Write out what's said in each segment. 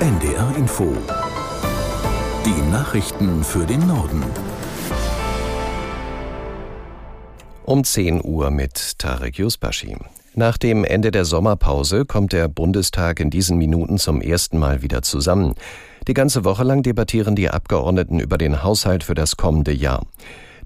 NDR Info. Die Nachrichten für den Norden. Um 10 Uhr mit Tarek Yusbashi. Nach dem Ende der Sommerpause kommt der Bundestag in diesen Minuten zum ersten Mal wieder zusammen. Die ganze Woche lang debattieren die Abgeordneten über den Haushalt für das kommende Jahr.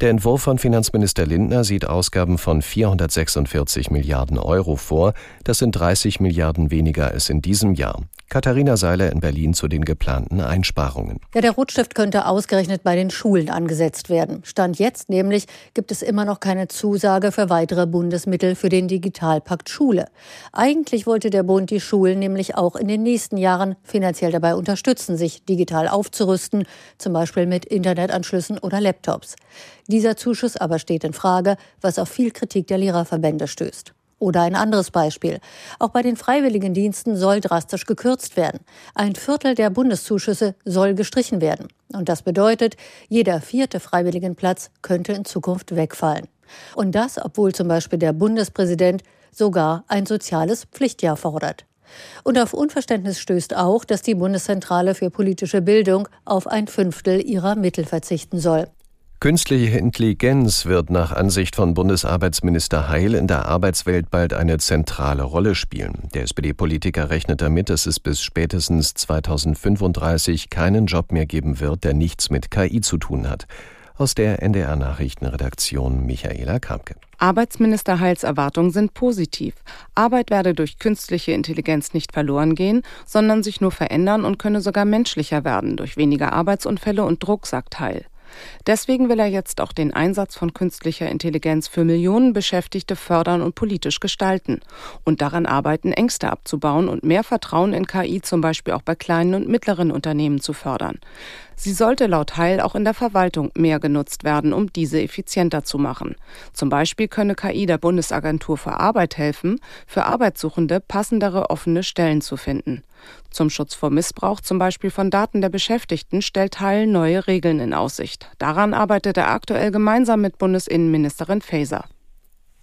Der Entwurf von Finanzminister Lindner sieht Ausgaben von 446 Milliarden Euro vor. Das sind 30 Milliarden weniger als in diesem Jahr. Katharina Seiler in Berlin zu den geplanten Einsparungen. Ja, der Rotstift könnte ausgerechnet bei den Schulen angesetzt werden. Stand jetzt nämlich gibt es immer noch keine Zusage für weitere Bundesmittel für den Digitalpakt Schule. Eigentlich wollte der Bund die Schulen nämlich auch in den nächsten Jahren finanziell dabei unterstützen, sich digital aufzurüsten, zum Beispiel mit Internetanschlüssen oder Laptops. Dieser Zuschuss aber steht in Frage, was auf viel Kritik der Lehrerverbände stößt. Oder ein anderes Beispiel. Auch bei den Freiwilligendiensten soll drastisch gekürzt werden. Ein Viertel der Bundeszuschüsse soll gestrichen werden. Und das bedeutet, jeder vierte Freiwilligenplatz könnte in Zukunft wegfallen. Und das, obwohl zum Beispiel der Bundespräsident sogar ein soziales Pflichtjahr fordert. Und auf Unverständnis stößt auch, dass die Bundeszentrale für politische Bildung auf ein Fünftel ihrer Mittel verzichten soll. Künstliche Intelligenz wird nach Ansicht von Bundesarbeitsminister Heil in der Arbeitswelt bald eine zentrale Rolle spielen. Der SPD-Politiker rechnet damit, dass es bis spätestens 2035 keinen Job mehr geben wird, der nichts mit KI zu tun hat. Aus der NDR Nachrichtenredaktion Michaela Kramke. Arbeitsminister Heils Erwartungen sind positiv. Arbeit werde durch künstliche Intelligenz nicht verloren gehen, sondern sich nur verändern und könne sogar menschlicher werden durch weniger Arbeitsunfälle und Druck, sagt Heil. Deswegen will er jetzt auch den Einsatz von künstlicher Intelligenz für Millionen Beschäftigte fördern und politisch gestalten und daran arbeiten, Ängste abzubauen und mehr Vertrauen in KI zum Beispiel auch bei kleinen und mittleren Unternehmen zu fördern. Sie sollte laut Heil auch in der Verwaltung mehr genutzt werden, um diese effizienter zu machen. Zum Beispiel könne KI der Bundesagentur für Arbeit helfen, für Arbeitssuchende passendere offene Stellen zu finden. Zum Schutz vor Missbrauch zum Beispiel von Daten der Beschäftigten stellt Heil neue Regeln in Aussicht. Daran arbeitet er aktuell gemeinsam mit Bundesinnenministerin Faeser.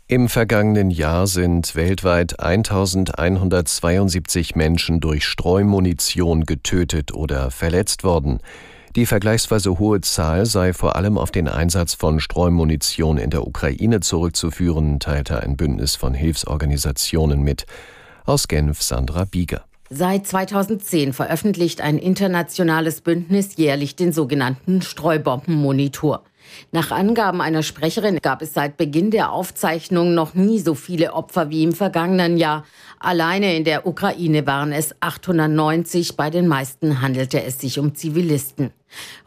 Im vergangenen Jahr sind weltweit 1172 Menschen durch Streumunition getötet oder verletzt worden. Die vergleichsweise hohe Zahl sei vor allem auf den Einsatz von Streumunition in der Ukraine zurückzuführen, teilte ein Bündnis von Hilfsorganisationen mit. Aus Genf Sandra Bieger. Seit 2010 veröffentlicht ein internationales Bündnis jährlich den sogenannten Streubombenmonitor. Nach Angaben einer Sprecherin gab es seit Beginn der Aufzeichnung noch nie so viele Opfer wie im vergangenen Jahr. Alleine in der Ukraine waren es 890, bei den meisten handelte es sich um Zivilisten.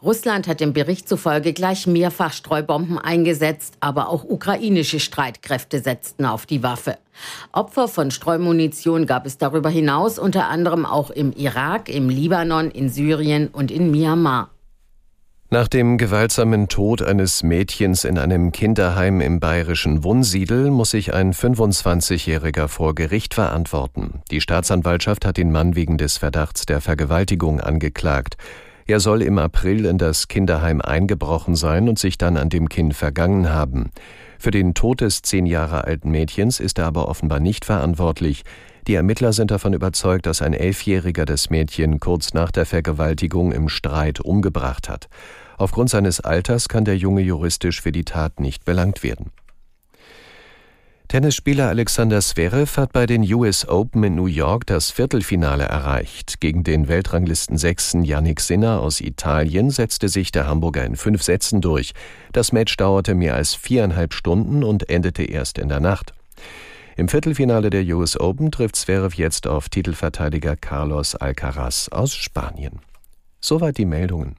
Russland hat dem Bericht zufolge gleich mehrfach Streubomben eingesetzt, aber auch ukrainische Streitkräfte setzten auf die Waffe. Opfer von Streumunition gab es darüber hinaus unter anderem auch im Irak, im Libanon, in Syrien und in Myanmar. Nach dem gewaltsamen Tod eines Mädchens in einem Kinderheim im bayerischen Wunsiedel muss sich ein 25-Jähriger vor Gericht verantworten. Die Staatsanwaltschaft hat den Mann wegen des Verdachts der Vergewaltigung angeklagt. Er soll im April in das Kinderheim eingebrochen sein und sich dann an dem Kind vergangen haben. Für den Tod des zehn Jahre alten Mädchens ist er aber offenbar nicht verantwortlich. Die Ermittler sind davon überzeugt, dass ein Elfjähriger das Mädchen kurz nach der Vergewaltigung im Streit umgebracht hat. Aufgrund seines Alters kann der Junge juristisch für die Tat nicht belangt werden. Tennisspieler Alexander Zverev hat bei den US Open in New York das Viertelfinale erreicht. Gegen den Weltranglistensechsten Yannick Sinner aus Italien setzte sich der Hamburger in fünf Sätzen durch. Das Match dauerte mehr als viereinhalb Stunden und endete erst in der Nacht. Im Viertelfinale der US Open trifft Zverev jetzt auf Titelverteidiger Carlos Alcaraz aus Spanien. Soweit die Meldungen.